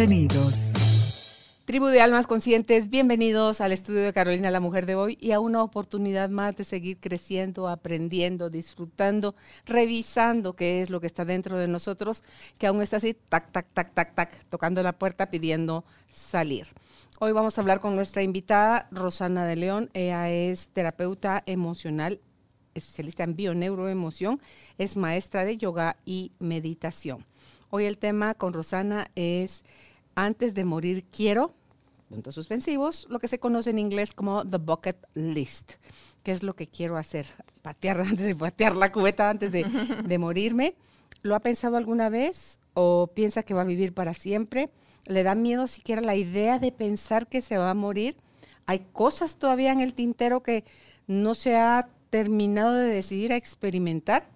Bienvenidos. Tribu de Almas Conscientes, bienvenidos al estudio de Carolina, la mujer de hoy, y a una oportunidad más de seguir creciendo, aprendiendo, disfrutando, revisando qué es lo que está dentro de nosotros, que aún está así, tac, tac, tac, tac, tac, tocando la puerta pidiendo salir. Hoy vamos a hablar con nuestra invitada, Rosana de León. Ella es terapeuta emocional, especialista en bioneuroemoción, es maestra de yoga y meditación. Hoy el tema con Rosana es antes de morir quiero, puntos suspensivos, lo que se conoce en inglés como the bucket list. ¿Qué es lo que quiero hacer? Patear antes de patear la cubeta antes de, morirme. ¿Lo ha pensado alguna vez o piensa que va a vivir para siempre? le da miedo siquiera la idea de pensar que se va a morir. Hay cosas todavía en el tintero que no se ha terminado de decidir a experimentar.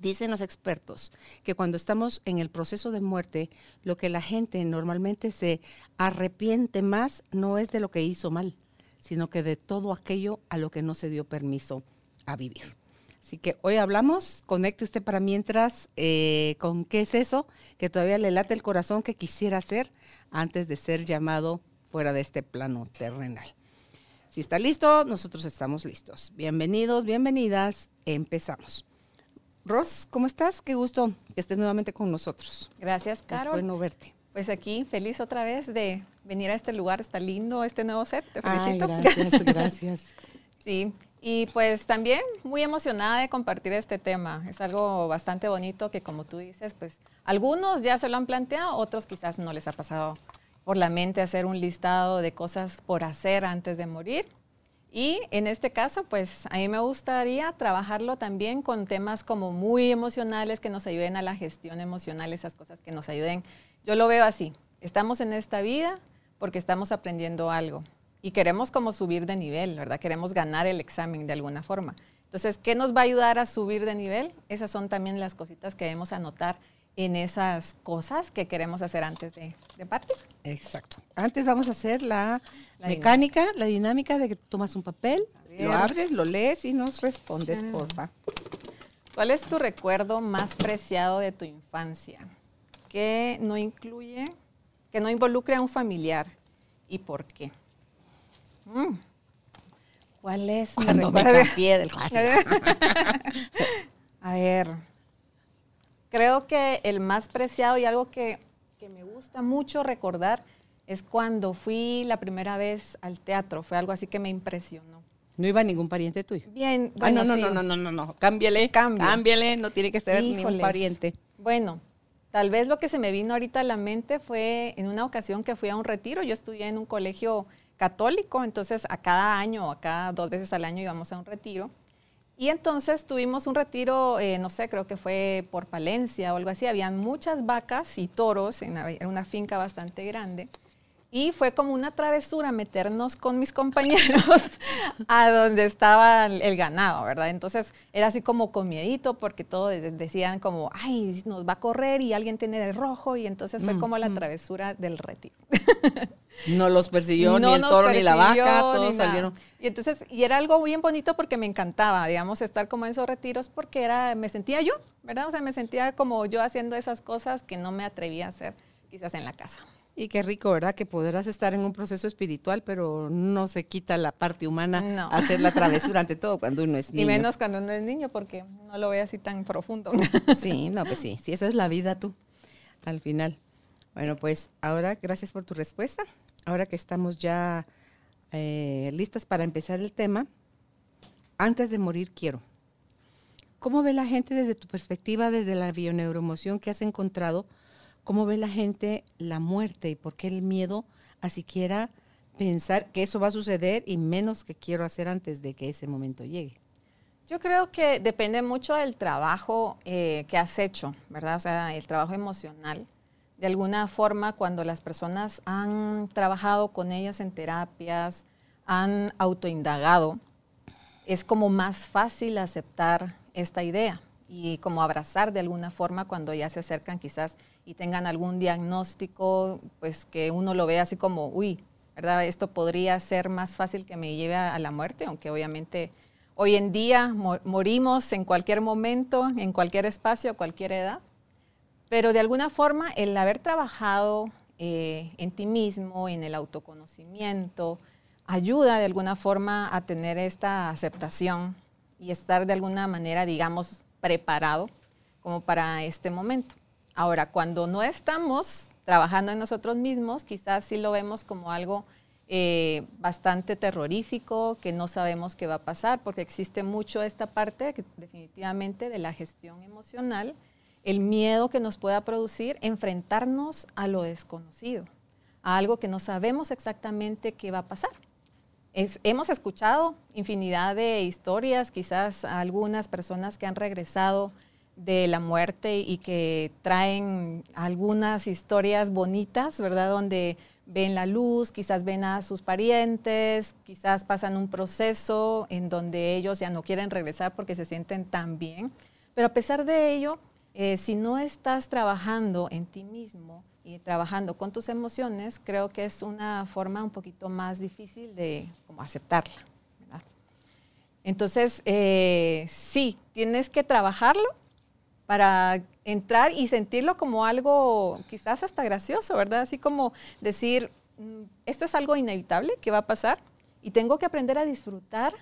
Dicen los expertos que cuando estamos en el proceso de muerte, lo que la gente normalmente se arrepiente más no es de lo que hizo mal, sino que de todo aquello a lo que no se dio permiso a vivir. Así que hoy hablamos, conecte usted para mientras eh, con qué es eso que todavía le late el corazón que quisiera hacer antes de ser llamado fuera de este plano terrenal. Si está listo, nosotros estamos listos. Bienvenidos, bienvenidas, empezamos. Ros, ¿cómo estás? Qué gusto que estés nuevamente con nosotros. Gracias, Carol. Es bueno verte. Pues aquí, feliz otra vez de venir a este lugar, está lindo este nuevo set, te felicito. Ay, gracias, gracias. sí, y pues también muy emocionada de compartir este tema. Es algo bastante bonito que como tú dices, pues algunos ya se lo han planteado, otros quizás no les ha pasado por la mente hacer un listado de cosas por hacer antes de morir. Y en este caso, pues a mí me gustaría trabajarlo también con temas como muy emocionales que nos ayuden a la gestión emocional, esas cosas que nos ayuden. Yo lo veo así, estamos en esta vida porque estamos aprendiendo algo y queremos como subir de nivel, ¿verdad? Queremos ganar el examen de alguna forma. Entonces, ¿qué nos va a ayudar a subir de nivel? Esas son también las cositas que debemos anotar en esas cosas que queremos hacer antes de, partir. Exacto. Antes vamos a hacer la, mecánica, la dinámica de que tomas un papel, lo abres, lo lees y nos respondes, ah. porfa. ¿Cuál es tu recuerdo más preciado de tu infancia? Que no incluye, que no involucre a un familiar y por qué? Mm. ¿Cuál es Cuando me cambié del A ver, creo que el más preciado y algo que, me gusta mucho recordar es cuando fui la primera vez al teatro. Fue algo así que me impresionó. ¿No iba ningún pariente tuyo? Bien, ah, bueno, no, no, no, no, no, no, cámbiale, cámbiale, no tiene que ser ningún pariente. Bueno, tal vez lo que se me vino ahorita a la mente fue en una ocasión que fui a un retiro. Yo estudié en un colegio católico, entonces a cada año o a cada dos veces al año íbamos a un retiro. Y entonces tuvimos un retiro, eh, no sé, creo que fue por Palencia o algo así. Habían muchas vacas y toros en una finca bastante grande. Y fue como una travesura meternos con mis compañeros a donde estaba el ganado, ¿verdad? Entonces era así como con miedito porque todos decían como, ay, nos va a correr y alguien tiene el rojo y entonces fue como la travesura del retiro. No los persiguió ni el toro ni la vaca, todos salieron. Y entonces, y era algo bien bonito porque me encantaba, digamos, estar como en esos retiros porque era, me sentía yo, ¿verdad? O sea, me sentía como yo haciendo esas cosas que no me atrevía a hacer quizás en la casa. Y qué rico, ¿verdad? Que podrás estar en un proceso espiritual, pero no se quita la parte humana hacer la travesura ante todo cuando uno es niño. Y menos cuando uno es niño, porque no lo ve así tan profundo. Sí, no, pues sí, sí, eso es la vida tú, al final. Bueno, pues ahora, gracias por tu respuesta. Ahora que estamos ya eh, listas para empezar el tema, antes de morir quiero. ¿Cómo ve la gente desde tu perspectiva, desde la bioneuroemoción que has encontrado? ¿Cómo ve la gente la muerte y por qué el miedo a siquiera pensar que eso va a suceder y menos que quiero hacer antes de que ese momento llegue? Yo creo que depende mucho del trabajo eh, que has hecho, ¿verdad? O sea, el trabajo emocional. de alguna forma cuando las personas han trabajado con ellas en terapias, han autoindagado, es como más fácil aceptar esta idea y como abrazar de alguna forma cuando ya se acercan quizás y tengan algún diagnóstico, pues que uno lo vea así como, uy, ¿verdad? Esto podría ser más fácil que me lleve a, la muerte, aunque obviamente hoy en día morimos en cualquier momento, en cualquier espacio, a cualquier edad, pero de alguna forma el haber trabajado eh, en ti mismo, en el autoconocimiento, ayuda de alguna forma a tener esta aceptación y estar de alguna manera, digamos, preparado como para este momento. Ahora, cuando no estamos trabajando en nosotros mismos, quizás sí lo vemos como algo eh, bastante terrorífico, que no sabemos qué va a pasar, porque existe mucho esta parte definitivamente de la gestión emocional, el miedo que nos pueda producir enfrentarnos a lo desconocido, a algo que no sabemos exactamente qué va a pasar hemos escuchado infinidad de historias, quizás algunas personas que han regresado de la muerte y que traen algunas historias bonitas, ¿verdad? Donde ven la luz, quizás ven a sus parientes, quizás pasan un proceso en donde ellos ya no quieren regresar porque se sienten tan bien. Pero a pesar de ello, eh, si no estás trabajando en ti mismo, y trabajando con tus emociones, creo que es una forma un poquito más difícil de como aceptarla. Entonces, eh, sí, tienes que trabajarlo para entrar y sentirlo como algo quizás hasta gracioso, ¿verdad? Así como decir, mm, esto es algo inevitable que va a pasar y tengo que aprender a disfrutar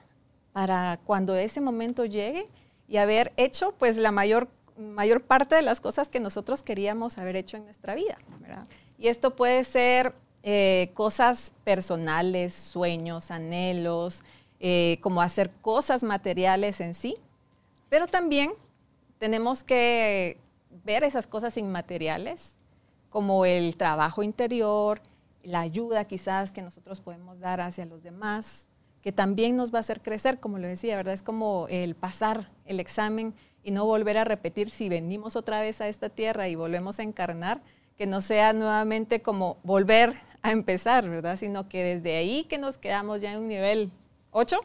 para cuando ese momento llegue y haber hecho pues la mayor mayor parte de las cosas que nosotros queríamos haber hecho en nuestra vida. Y esto puede ser eh, cosas personales, sueños, anhelos, eh, como hacer cosas materiales en sí, pero también tenemos que ver esas cosas inmateriales, como el trabajo interior, la ayuda quizás que nosotros podemos dar hacia los demás, que también nos va a hacer crecer, como lo decía, ¿verdad? Es como el pasar el examen y no volver a repetir si venimos otra vez a esta tierra y volvemos a encarnar, que no sea nuevamente como volver a empezar, ¿verdad? Sino que desde ahí que nos quedamos ya en un nivel 8,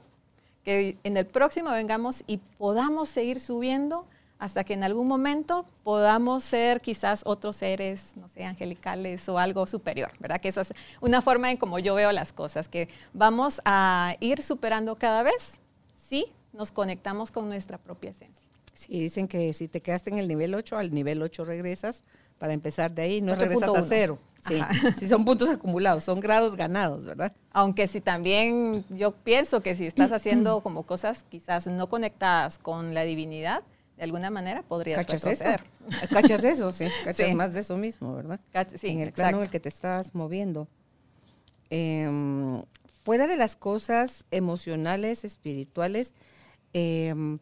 que en el próximo vengamos y podamos seguir subiendo hasta que en algún momento podamos ser quizás otros seres, no sé, angelicales o algo superior, ¿verdad? Que eso es una forma en como yo veo las cosas, que vamos a ir superando cada vez si nos conectamos con nuestra propia esencia. Sí, dicen que si te quedaste en el nivel 8, al nivel 8 regresas para empezar de ahí, no regresas a cero. Sí, sí, son puntos acumulados, son grados ganados, ¿verdad? Aunque si también yo pienso que si estás haciendo como cosas quizás no conectadas con la divinidad, de alguna manera podrías ¿Cachas Eso? ¿Cachas eso? Sí, cachas más de eso mismo, ¿verdad? sí, en el plano en el que te estás moviendo. Em, fuera de las cosas emocionales, espirituales, em,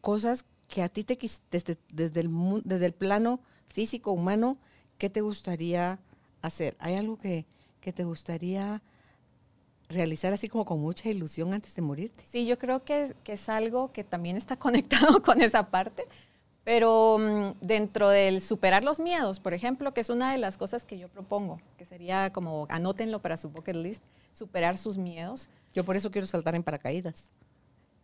cosas que a ti te desde, desde, el, desde el plano físico, humano, ¿qué te gustaría hacer? ¿Hay algo que, que te gustaría realizar así como con mucha ilusión antes de morirte? Sí, yo creo que, que es algo que también está conectado con esa parte, pero mm, dentro del superar los miedos, por ejemplo, que es una de las cosas que yo propongo, que sería como anótenlo para su bucket list, superar sus miedos. Yo por eso quiero saltar en paracaídas.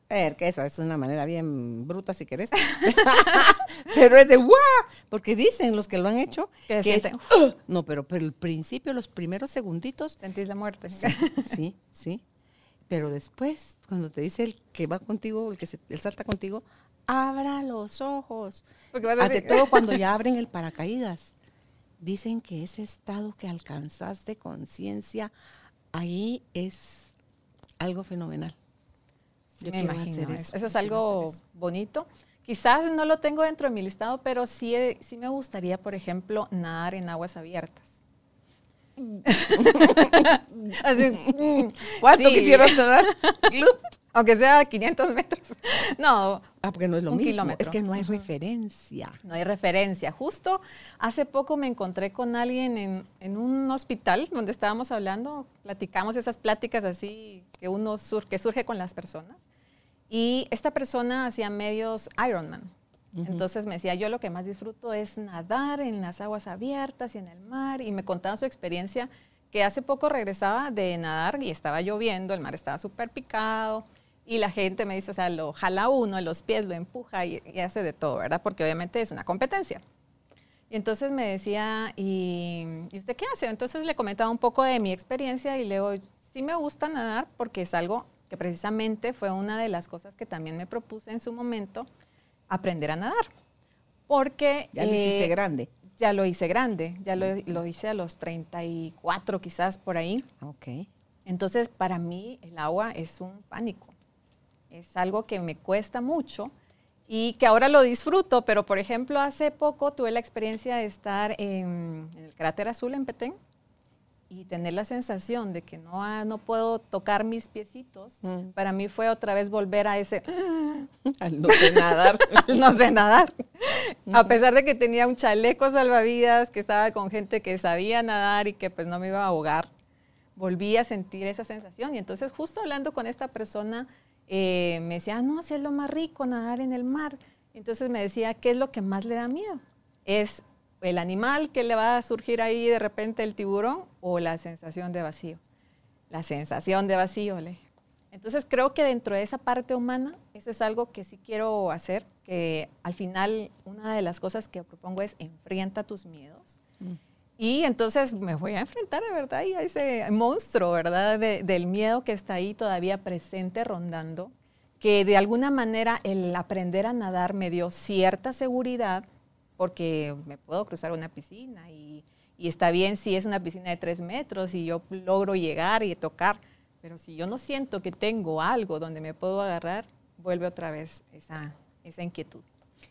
A ver, que esa es una manera bien bruta si querés. pero es de ¡guau! Porque dicen los que lo han hecho que, es, no, pero, pero el principio, los primeros segunditos. Sentís la muerte. Sí, sí, Pero después, cuando te dice el que va contigo, el que se, salta contigo, abra los ojos. Porque Ante todo cuando ya abren el paracaídas. Dicen que ese estado que alcanzas de conciencia, ahí es algo fenomenal. Yo me imagino eso. Eso. es algo bonito. Quizás no lo tengo dentro de mi listado, pero sí, sí me gustaría, por ejemplo, nadar en aguas abiertas. ¿Cuánto quisieras nadar? Aunque sea 500 metros. No. Ah, porque no es lo mismo. Es que no hay referencia. No hay referencia. Justo hace poco me encontré con alguien en, en un hospital donde estábamos hablando, platicamos esas pláticas así que uno que surge con las personas. Y esta persona hacía medios Ironman. Entonces me decía, yo lo que más disfruto es nadar en las aguas abiertas y en el mar. Y me contaba su experiencia que hace poco regresaba de nadar y estaba lloviendo, el mar estaba súper picado. Y la gente me dice, o sea, lo jala uno, los pies, lo empuja y, hace de todo, ¿verdad? Porque obviamente es una competencia. Y entonces me decía, ¿y, ¿y usted qué hace? Entonces le comentaba un poco de mi experiencia y le digo, sí me gusta nadar porque es algo que precisamente fue una de las cosas que también me propuse en su momento, aprender a nadar. Porque... Ya lo hiciste eh, grande. Ya lo hice grande, ya lo, lo, hice a los 34 quizás por ahí. Ok. Entonces, para mí el agua es un pánico. Es algo que me cuesta mucho y que ahora lo disfruto, pero por ejemplo, hace poco tuve la experiencia de estar en, en el cráter azul en Petén y tener la sensación de que no, ah, no puedo tocar mis piecitos, mm. para mí fue otra vez volver a ese... Al no sé nadar. no sé nadar. A pesar de que tenía un chaleco salvavidas, que estaba con gente que sabía nadar y que pues no me iba a ahogar, volví a sentir esa sensación. Y entonces justo hablando con esta persona, eh, me decía, ah, no, si es lo más rico nadar en el mar. Entonces me decía, ¿qué es lo que más le da miedo? Es el animal que le va a surgir ahí de repente el tiburón o la sensación de vacío. La sensación de vacío, le Entonces creo que dentro de esa parte humana, eso es algo que sí quiero hacer, que al final una de las cosas que propongo es enfrenta tus miedos. Mm. Y entonces me voy a enfrentar de verdad a ese monstruo, ¿verdad? del miedo que está ahí todavía presente rondando, que de alguna manera el aprender a nadar me dio cierta seguridad, porque me puedo cruzar una piscina y, está bien si es una piscina de tres metros y yo logro llegar y tocar, pero si yo no siento que tengo algo donde me puedo agarrar, vuelve otra vez esa, esa inquietud.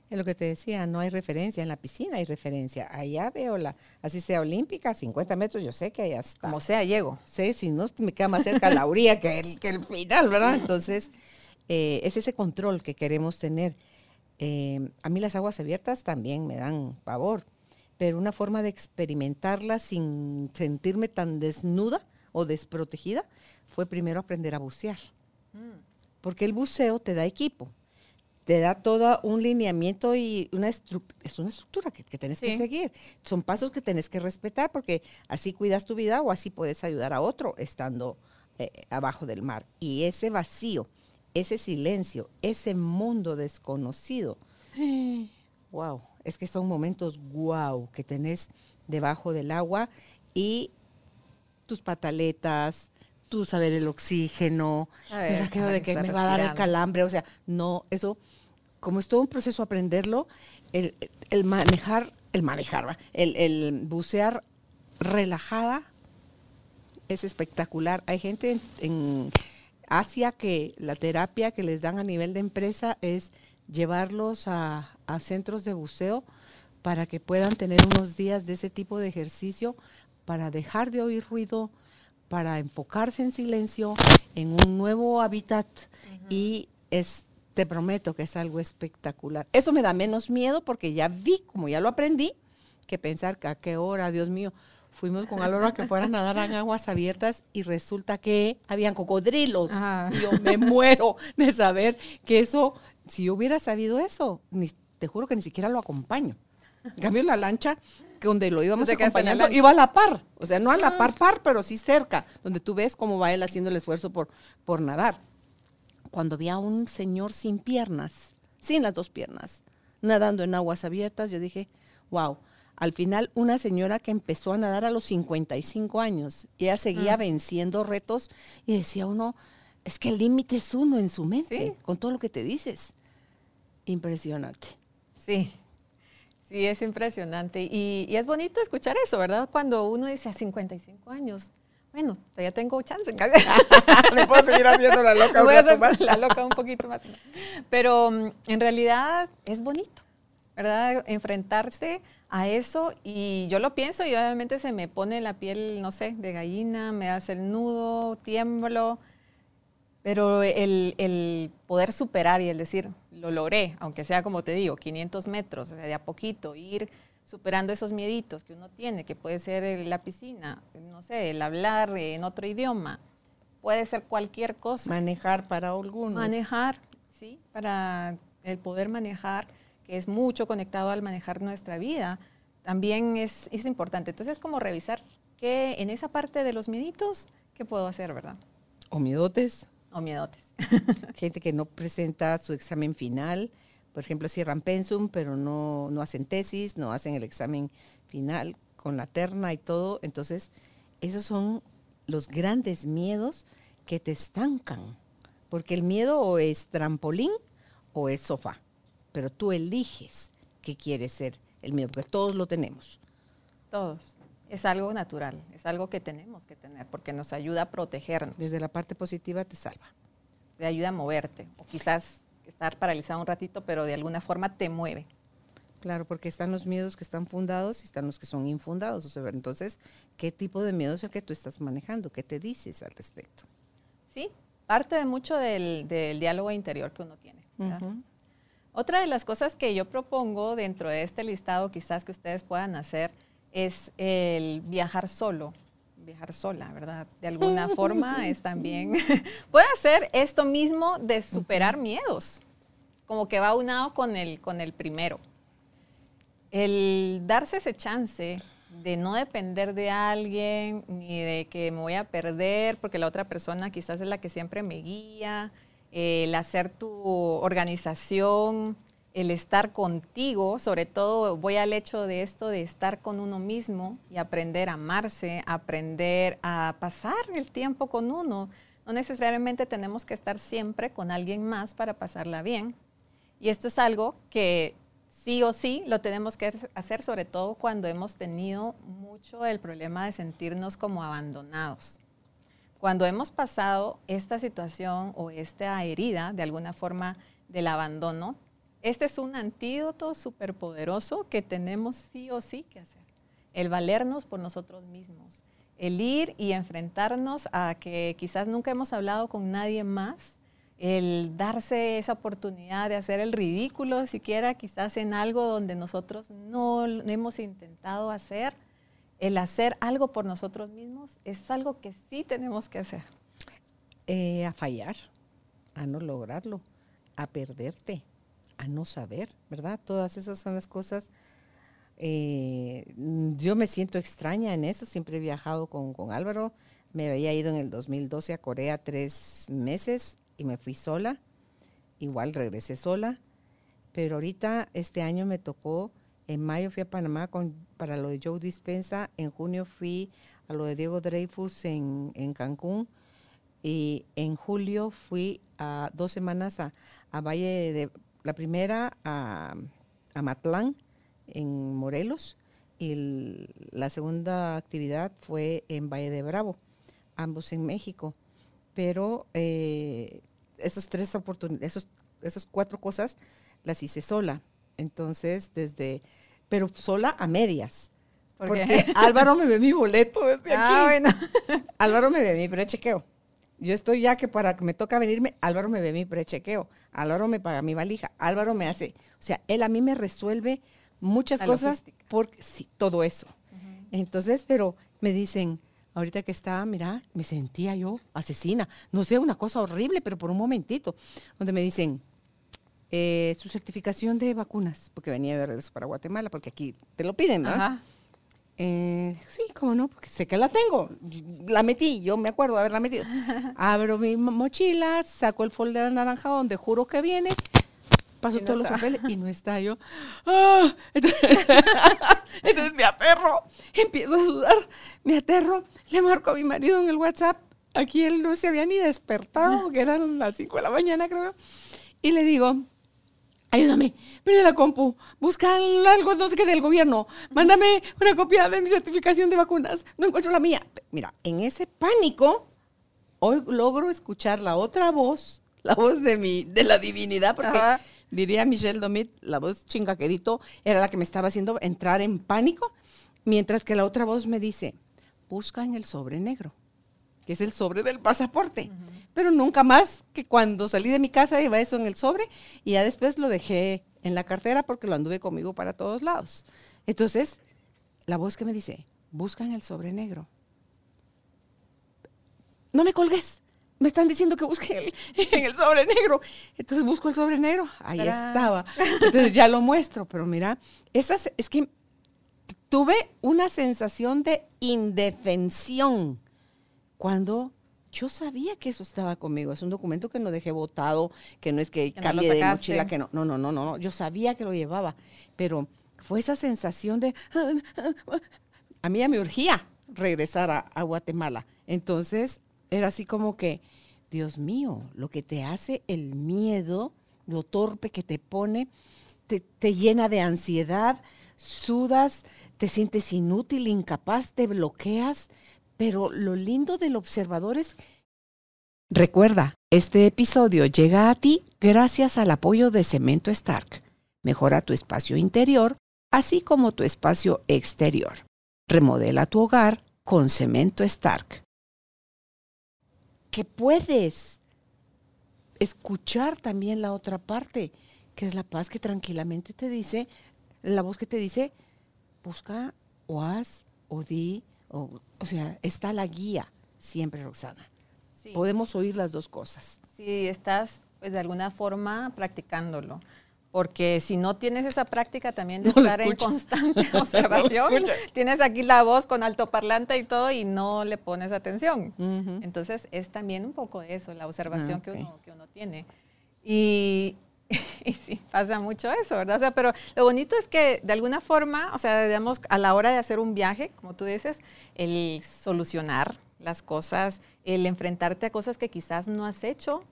Es lo que te decía, no hay referencia, en la piscina hay referencia. Allá veo la, así sea olímpica, 50 metros, yo sé que allá está. Como sea, llego. Sí, si no, me queda más cerca la orilla que el, que el final, ¿verdad? Entonces, eh, es ese control que queremos tener. Eh, a mí las aguas abiertas también me dan pavor, pero una forma de experimentarlas sin sentirme tan desnuda o desprotegida fue primero aprender a bucear. Mm. Porque el buceo te da equipo, te da todo un lineamiento y una es una estructura que, que tienes que seguir. Son pasos que tienes que respetar porque así cuidas tu vida o así puedes ayudar a otro estando eh, abajo del mar. Y ese vacío ese silencio, ese mundo desconocido. Wow, es que son momentos wow que tenés debajo del agua y tus pataletas, tu saber el oxígeno, ver, de que me va a dar el calambre, o sea, no, eso, como es todo un proceso aprenderlo, el, manejar, el manejar, el, el bucear relajada es espectacular. Hay gente en Asia que la terapia que les dan a nivel de empresa es llevarlos a, centros de buceo para que puedan tener unos días de ese tipo de ejercicio para dejar de oír ruido, para enfocarse en silencio, en un nuevo hábitat y es, te prometo que es algo espectacular. Eso me da menos miedo porque ya vi, como ya lo aprendí, que pensar que a qué hora, Dios mío, fuimos con Alora que fueran a nadar en aguas abiertas y resulta que habían cocodrilos. Y yo me muero de saber que eso, si yo hubiera sabido eso, ni, te juro que ni siquiera lo acompaño. En cambio, la lancha, donde lo íbamos acompañando, iba a la par. O sea, no a la ah. par par, pero sí cerca, donde tú ves cómo va él haciendo el esfuerzo por, por nadar. Cuando vi a un señor sin piernas, sin las dos piernas, nadando en aguas abiertas, yo dije, wow, al final una señora que empezó a nadar a los 55 años y ella seguía ah. venciendo retos y decía uno, es que el límite es uno en su mente, con todo lo que te dices. Impresionante. Sí, sí, es impresionante. Y, es bonito escuchar eso, ¿verdad? Cuando uno dice a 55 años, bueno, todavía tengo chance. Me puedo seguir haciendo la loca un poquito más. La loca un poquito más. Pero mm, en realidad es bonito, ¿verdad? Enfrentarse a eso y yo lo pienso y obviamente se me pone la piel, no sé, de gallina, me hace el nudo, tiemblo, pero el, poder superar y el decir, lo logré, aunque sea como te digo, 500 metros, o sea, de a poquito, ir superando esos mieditos que uno tiene, que puede ser la piscina, no sé, el hablar en otro idioma, puede ser cualquier cosa. Manejar para algunos. Manejar, sí, para el poder manejar que es mucho conectado al manejar nuestra vida, también es, es importante. Entonces, como revisar que en esa parte de los mieditos, ¿qué puedo hacer, verdad? O miedotes. O miedotes. Gente que no presenta su examen final, por ejemplo, cierran pensum, pero no, no hacen tesis, no hacen el examen final con la terna y todo. Entonces, esos son los grandes miedos que te estancan, porque el miedo o es trampolín o es sofá, pero tú eliges qué quieres ser el miedo, porque todos lo tenemos. Todos. Es algo natural, es algo que tenemos que tener, porque nos ayuda a protegernos. Desde la parte positiva te salva. Te ayuda a moverte, o quizás estar paralizado un ratito, pero de alguna forma te mueve. Claro, porque están los miedos que están fundados y están los que son infundados. O sea, entonces, ¿qué tipo de miedo es el que tú estás manejando? ¿Qué te dices al respecto? Sí, parte de mucho del, diálogo interior que uno tiene. Otra de las cosas que yo propongo dentro de este listado, quizás que ustedes puedan hacer, es el viajar solo, viajar sola, ¿verdad? De alguna forma es también, puede hacer esto mismo de superar miedos, como que va unado con el, con el primero. El darse ese chance de no depender de alguien, ni de que me voy a perder, porque la otra persona quizás es la que siempre me guía, el hacer tu organización, el estar contigo, sobre todo voy al hecho de esto de estar con uno mismo y aprender a amarse, aprender a pasar el tiempo con uno. No necesariamente tenemos que estar siempre con alguien más para pasarla bien. Y esto es algo que sí o sí lo tenemos que hacer, sobre todo cuando hemos tenido mucho el problema de sentirnos como abandonados. Cuando hemos pasado esta situación o esta herida, de alguna forma, del abandono, este es un antídoto súper poderoso que tenemos sí o sí que hacer. El valernos por nosotros mismos. El ir y enfrentarnos a que quizás nunca hemos hablado con nadie más. El darse esa oportunidad de hacer el ridículo, siquiera quizás en algo donde nosotros no hemos intentado hacer. El hacer algo por nosotros mismos es algo que sí tenemos que hacer. Eh, a fallar, a no lograrlo, a perderte, a no saber, ¿verdad? Todas esas son las cosas. Eh, yo me siento extraña en eso, siempre he viajado con, con, Álvaro, me había ido en el 2012 a Corea tres meses y me fui sola, igual regresé sola, pero ahorita este año me tocó, en mayo fui a Panamá con, para lo de Joe Dispensa, en junio fui a lo de Diego Dreyfus en, en Cancún y en julio fui a dos semanas a, a Valle de, la primera a, Matlán, en Morelos, y la segunda actividad fue en Valle de Bravo, ambos en México. Pero eh, esos tres oportunidades, esas cuatro cosas las hice sola. Entonces, desde, pero sola a medias. porque Álvaro me ve mi boleto desde ah, aquí. Álvaro me ve mi prechequeo. Yo estoy ya que para que me toca venirme, Álvaro me ve mi prechequeo, Álvaro me paga mi valija, Álvaro me hace, o sea, él a mí me resuelve muchas cosas por sí, todo eso. Entonces, pero me dicen, ahorita que estaba, mira, me sentía yo asesina, no sé, una cosa horrible, pero por un momentito, donde me dicen, eh, su certificación de vacunas, porque venía de regreso para Guatemala, porque aquí te lo piden, ¿verdad? Eh, sí, cómo no, porque sé que la tengo. La metí, yo me acuerdo de haberla metido. Abro mi mochila, saco el folder naranja donde juro que viene, paso todos los papeles y no está yo. ¡Ah! Entonces, me aterro, empiezo a sudar, me aterro, le marco a mi marido en el WhatsApp. Aquí él no se había ni despertado, que eran las 5 de la mañana, creo. Y le digo, ayúdame, prende la compu, busca algo, no sé qué, del gobierno, mándame una copia de mi certificación de vacunas, no encuentro la mía. Mira, en ese pánico, hoy logro escuchar la otra voz, la voz de, mi, de la divinidad, porque diría Michelle Domit, la voz chingaquedito, era la que me estaba haciendo entrar en pánico, mientras que la otra voz me dice, busca en el sobre negro que es el sobre del pasaporte. Pero nunca más que cuando salí de mi casa iba eso en el sobre y ya después lo dejé en la cartera porque lo anduve conmigo para todos lados. Entonces, la voz que me dice, busca en el sobre negro. No me colgues, me están diciendo que busque en el sobre negro. Entonces busco el sobre negro, ahí estaba. Entonces ya lo muestro, pero mira, esas, es que tuve una sensación de indefensión cuando yo sabía que eso estaba conmigo. Es un documento que no dejé botado, que no es que, cambie de mochila, que no, no, no, no, no, yo sabía que lo llevaba, pero fue esa sensación de, a mí ya me urgía regresar a, Guatemala. Entonces era así como que, Dios mío, lo que te hace el miedo, lo torpe que te pone, te, te llena de ansiedad, sudas, te sientes inútil, incapaz, te bloqueas, pero lo lindo del observador es... Recuerda, este episodio llega a ti gracias al apoyo de Cemento Stark. Mejora tu espacio interior, así como tu espacio exterior. Remodela tu hogar con Cemento Stark. Que puedes escuchar también la otra parte, que es la paz que tranquilamente te dice, la voz que te dice, busca o haz o di o, sea, está la guía siempre, Roxana. Podemos oír las dos cosas. Sí, estás pues, de alguna forma practicándolo. Porque si no tienes esa práctica también de estar en constante observación, tienes aquí la voz con altoparlante y todo y no le pones atención. Entonces es también un poco eso, la observación ah, que, uno, que uno tiene. Y, Y sí, pasa mucho eso, ¿verdad? O sea, pero lo bonito es que de alguna forma, o sea, digamos, a la hora de hacer un viaje, como tú dices, el solucionar las cosas, el enfrentarte a cosas que quizás no has hecho.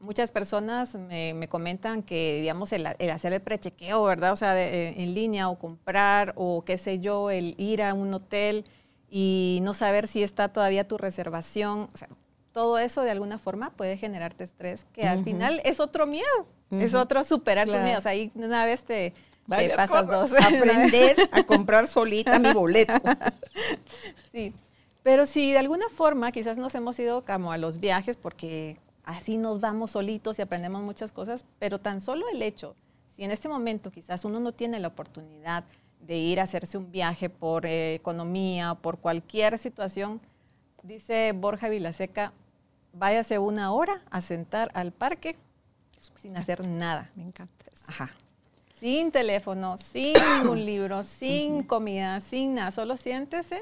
Muchas personas me, comentan que, digamos, el, hacer el prechequeo, ¿verdad? O sea, eh, en línea o comprar o qué sé yo, el ir a un hotel y no saber si está todavía tu reservación. O sea, todo eso de alguna forma puede generarte estrés, que al final es otro miedo, es otro superar tus miedos. Ahí una vez te, pasas dos. Aprender a comprar solita mi boleto. sí, pero si de alguna forma quizás nos hemos ido como a los viajes porque así nos vamos solitos y aprendemos muchas cosas, pero tan solo el hecho, si en este momento quizás uno no tiene la oportunidad de ir a hacerse un viaje por eh, economía, por cualquier situación, dice Borja Vilaseca, váyase una hora a sentar al parque sin hacer nada. Me encanta eso. Ajá. Sin teléfono, sin ningún libro, sin comida, sin nada. Solo siéntese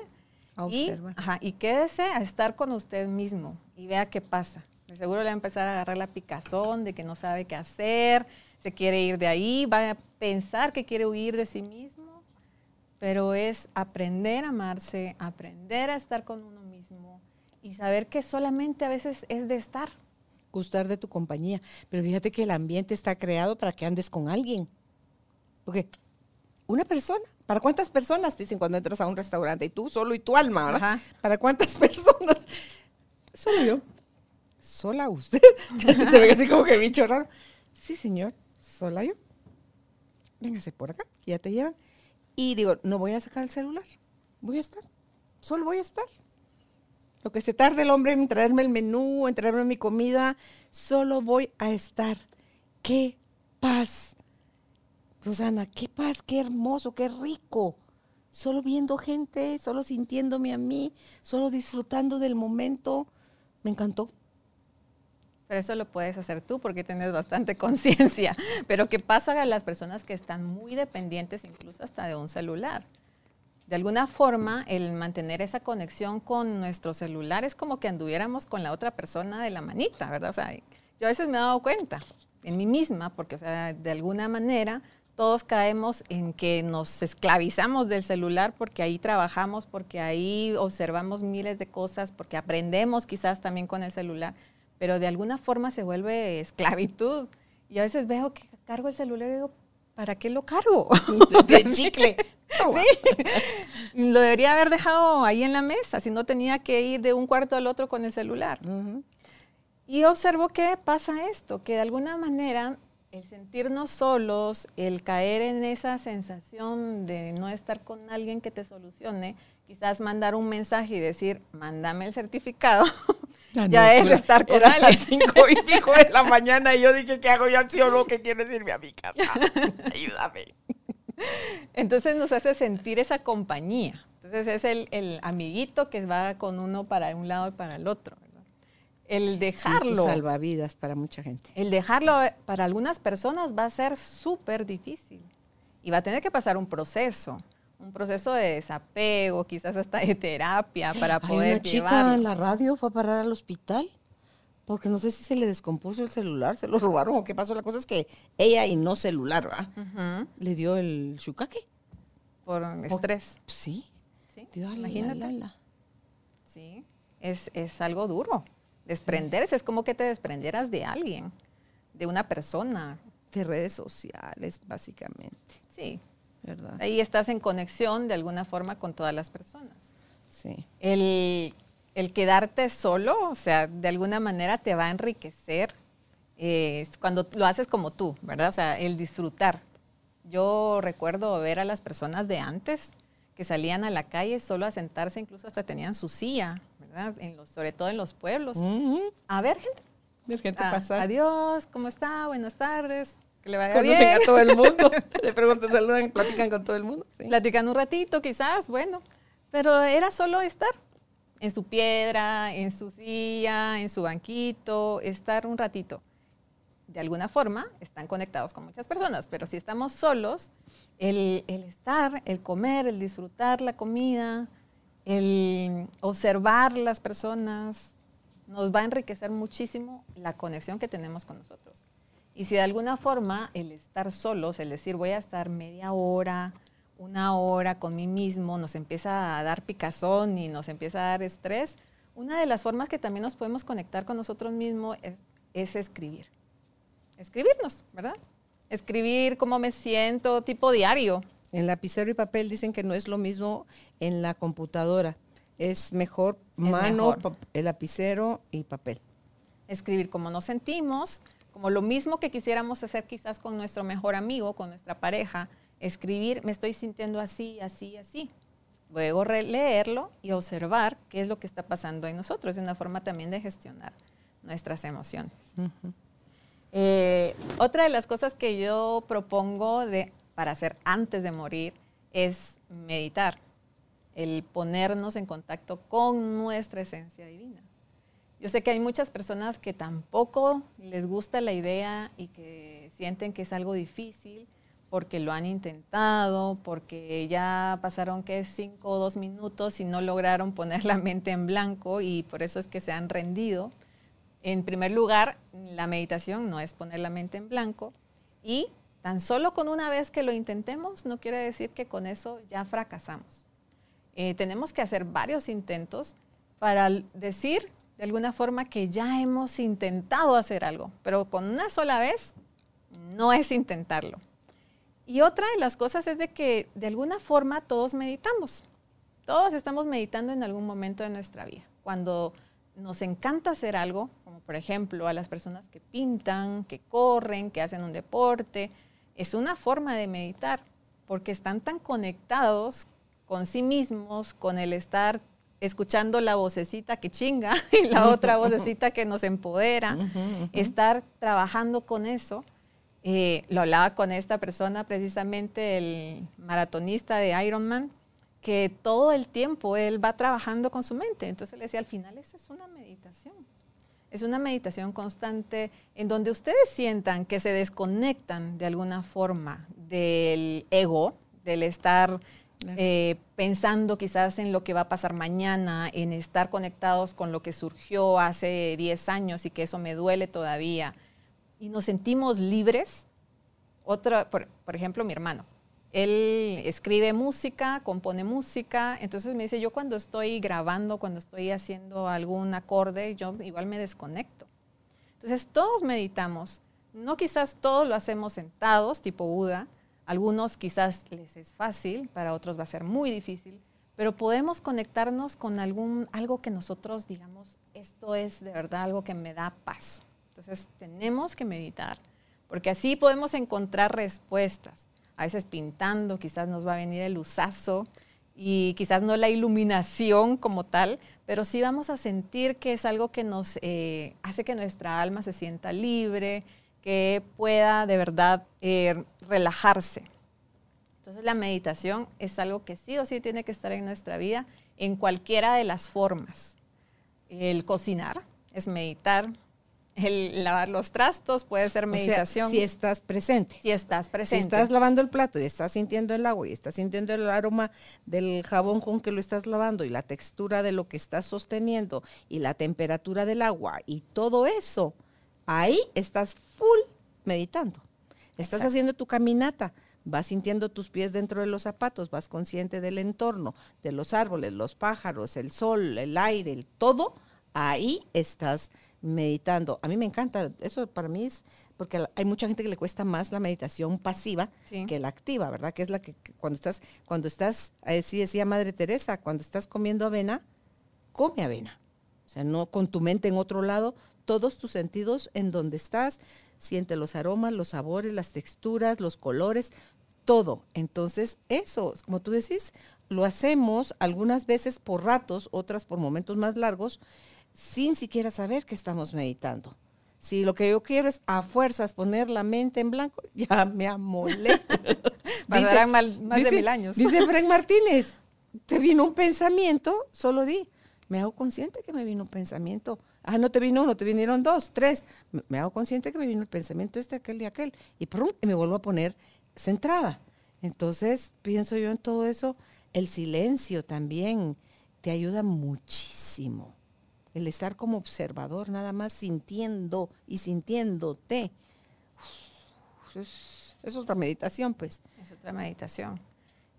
y, ajá, y quédese a estar con usted mismo y vea qué pasa. De seguro le va a empezar a agarrar la picazón de que no sabe qué hacer, se quiere ir de ahí, va a pensar que quiere huir de sí mismo, pero es aprender a amarse, aprender a estar con uno mismo y saber que solamente a veces es de estar, gustar de tu compañía. Pero fíjate que el ambiente está creado para que andes con alguien. Porque una persona, ¿para cuántas personas te dicen cuando entras a un restaurante? Y tú solo y tu alma, ¿verdad? ¿Para cuántas personas? Solo yo. Sola usted. te ve así como que bicho raro. Sí, señor, sola yo. Véngase por acá, ya te llevan. Y digo, no voy a sacar el celular. Voy a estar. Solo voy a estar. Lo que se tarde el hombre en traerme el menú, en traerme mi comida, solo voy a estar. ¡Qué paz! Rosana, qué paz, qué hermoso, qué rico. Solo viendo gente, solo sintiéndome a mí, solo disfrutando del momento. Me encantó. Pero eso lo puedes hacer tú porque tienes bastante conciencia. Pero ¿qué pasa a las personas que están muy dependientes incluso hasta de un celular? De alguna forma el mantener esa conexión con nuestro celular es como que anduviéramos con la otra persona de la manita, ¿verdad? O sea, yo a veces me he dado cuenta en mí misma, porque, o sea, de alguna manera todos caemos en que nos esclavizamos del celular porque ahí trabajamos, porque ahí observamos miles de cosas, porque aprendemos quizás también con el celular, pero de alguna forma se vuelve esclavitud. Y a veces veo que cargo el celular y digo, ¿para qué lo cargo? De chicle. sí. Lo debería haber dejado ahí en la mesa, si no tenía que ir de un cuarto al otro con el celular. Y observo que pasa esto, que de alguna manera el sentirnos solos, el caer en esa sensación de no estar con alguien que te solucione, quizás mandar un mensaje y decir, mándame el certificado, ah, ya es estar con alguien. a las cinco y pico de la mañana y yo dije, ¿qué hago? Yo acciono que quieres irme a mi casa. Ayúdame. Entonces nos hace sentir esa compañía. Entonces es el, amiguito que va con uno para un lado y para el otro. el dejarlo. salvavidas para mucha gente. El dejarlo eh, para algunas personas va a ser súper difícil y va a tener que pasar un proceso, un proceso de desapego, quizás hasta de terapia para poder Hay una chica en la radio fue a parar al hospital porque no sé si se le descompuso el celular, se lo robaron o qué pasó. La cosa es que ella y no celular, ¿verdad? Le dio el shukake. Por estrés. sí. Sí, imagínate. Sí, es, es algo duro. Desprenderse es como que te desprendieras de alguien, de una persona. De redes sociales, básicamente. Sí. ¿Verdad? Ahí estás en conexión de alguna forma con todas las personas. Sí. El, quedarte solo, o sea, de alguna manera te va a enriquecer eh, cuando lo haces como tú, ¿verdad? O sea, el disfrutar. Yo recuerdo ver a las personas de antes que salían a la calle solo a sentarse, incluso hasta tenían su silla, sobre todo en los pueblos. A ver, gente. Ver gente ah, pasar. Adiós, ¿cómo está? Buenas tardes. Que le vaya bien. a todo el mundo. le preguntan, saludan, platican con todo el mundo. Platican un ratito, quizás, bueno. Pero era solo estar en su piedra, en su silla, en su banquito, estar un ratito. De alguna forma están conectados con muchas personas, pero si estamos solos, el, el estar, el comer, el disfrutar la comida, el observar las personas nos va a enriquecer muchísimo la conexión que tenemos con nosotros. Y si de alguna forma el estar solos, el decir voy a estar media hora, una hora con mí mismo, nos empieza a dar picazón y nos empieza a dar estrés, una de las formas que también nos podemos conectar con nosotros mismos es, es escribir. Escribirnos, ¿verdad? Escribir cómo me siento, tipo diario. En lapicero y papel dicen que no es lo mismo en la computadora. Es mejor mano, el lapicero y papel. Escribir como nos sentimos, como lo mismo que quisiéramos hacer quizás con nuestro mejor amigo, con nuestra pareja. Escribir, me estoy sintiendo así, así, así. Luego leerlo y observar qué es lo que está pasando en nosotros. Es una forma también de gestionar nuestras emociones. Eh, otra de las cosas que yo propongo de para hacer antes de morir es meditar, el ponernos en contacto con nuestra esencia divina. Yo sé que hay muchas personas que tampoco les gusta la idea y que sienten que es algo difícil porque lo han intentado, porque ya pasaron que cinco o dos minutos y no lograron poner la mente en blanco y por eso es que se han rendido. En primer lugar, la meditación no es poner la mente en blanco y Tan solo con una vez que lo intentemos no quiere decir que con eso ya fracasamos. Eh, tenemos que hacer varios intentos para decir de alguna forma que ya hemos intentado hacer algo, pero con una sola vez no es intentarlo. Y otra de las cosas es de que de alguna forma todos meditamos. Todos estamos meditando en algún momento de nuestra vida. Cuando nos encanta hacer algo, como por ejemplo a las personas que pintan, que corren, que hacen un deporte, es una forma de meditar, porque están tan conectados con sí mismos, con el estar escuchando la vocecita que chinga y la otra vocecita que nos empodera, estar trabajando con eso. Eh, lo hablaba con esta persona, precisamente el maratonista de Ironman, que todo el tiempo él va trabajando con su mente. Entonces le decía, al final eso es una meditación. Es una meditación constante en donde ustedes sientan que se desconectan de alguna forma del ego, del estar eh, pensando quizás en lo que va a pasar mañana, en estar conectados con lo que surgió hace 10 años y que eso me duele todavía. Y nos sentimos libres. Otro, por ejemplo, mi hermano él escribe música, compone música, entonces me dice, yo cuando estoy grabando, cuando estoy haciendo algún acorde, yo igual me desconecto. Entonces todos meditamos, no quizás todos lo hacemos sentados, tipo Buda, algunos quizás les es fácil, para otros va a ser muy difícil, pero podemos conectarnos con algún, algo que nosotros digamos, esto es de verdad algo que me da paz. Entonces tenemos que meditar, porque así podemos encontrar respuestas a veces pintando, quizás nos va a venir el usazo y quizás no la iluminación como tal, pero sí vamos a sentir que es algo que nos eh, hace que nuestra alma se sienta libre, que pueda de verdad eh, relajarse. Entonces la meditación es algo que sí o sí tiene que estar en nuestra vida en cualquiera de las formas. El cocinar, es meditar. El lavar los trastos puede ser meditación. si estás presente. Si estás presente. Si estás lavando el plato y estás sintiendo el agua y estás sintiendo el aroma del jabón con que lo estás lavando y la textura de lo que estás sosteniendo y la temperatura del agua y todo eso, ahí estás full meditando. Estás haciendo tu caminata, vas sintiendo tus pies dentro de los zapatos, vas consciente del entorno, de los árboles, los pájaros, el sol, el aire, el todo, ahí estás meditando. A mí me encanta, eso para mí es, porque hay mucha gente que le cuesta más la meditación pasiva que la activa, ¿verdad? Que es la que cuando estás, cuando estás, así decía Madre Teresa, cuando estás comiendo avena, come avena. O sea, no con tu mente en otro lado, todos tus sentidos en donde estás, siente los aromas, los sabores, las texturas, los colores, todo. Entonces, eso, como tú decís, lo hacemos algunas veces por ratos, otras por momentos más largos, sin siquiera saber que estamos meditando. Si lo que yo quiero es a fuerzas poner la mente en blanco, ya me amolé. Pasarán más, más de mil años. Dice Frank Martínez, te vino un pensamiento, solo di, me hago consciente que me vino un pensamiento. Ah, no te vino uno, te vinieron dos, tres. Me, hago consciente que me vino el pensamiento este, aquel y aquel. Y, prum, y me vuelvo a poner centrada. Entonces, pienso yo en todo eso. El silencio también te ayuda muchísimo. El estar como observador, nada más sintiendo y sintiéndote. es, es otra meditación, pues. Es otra meditación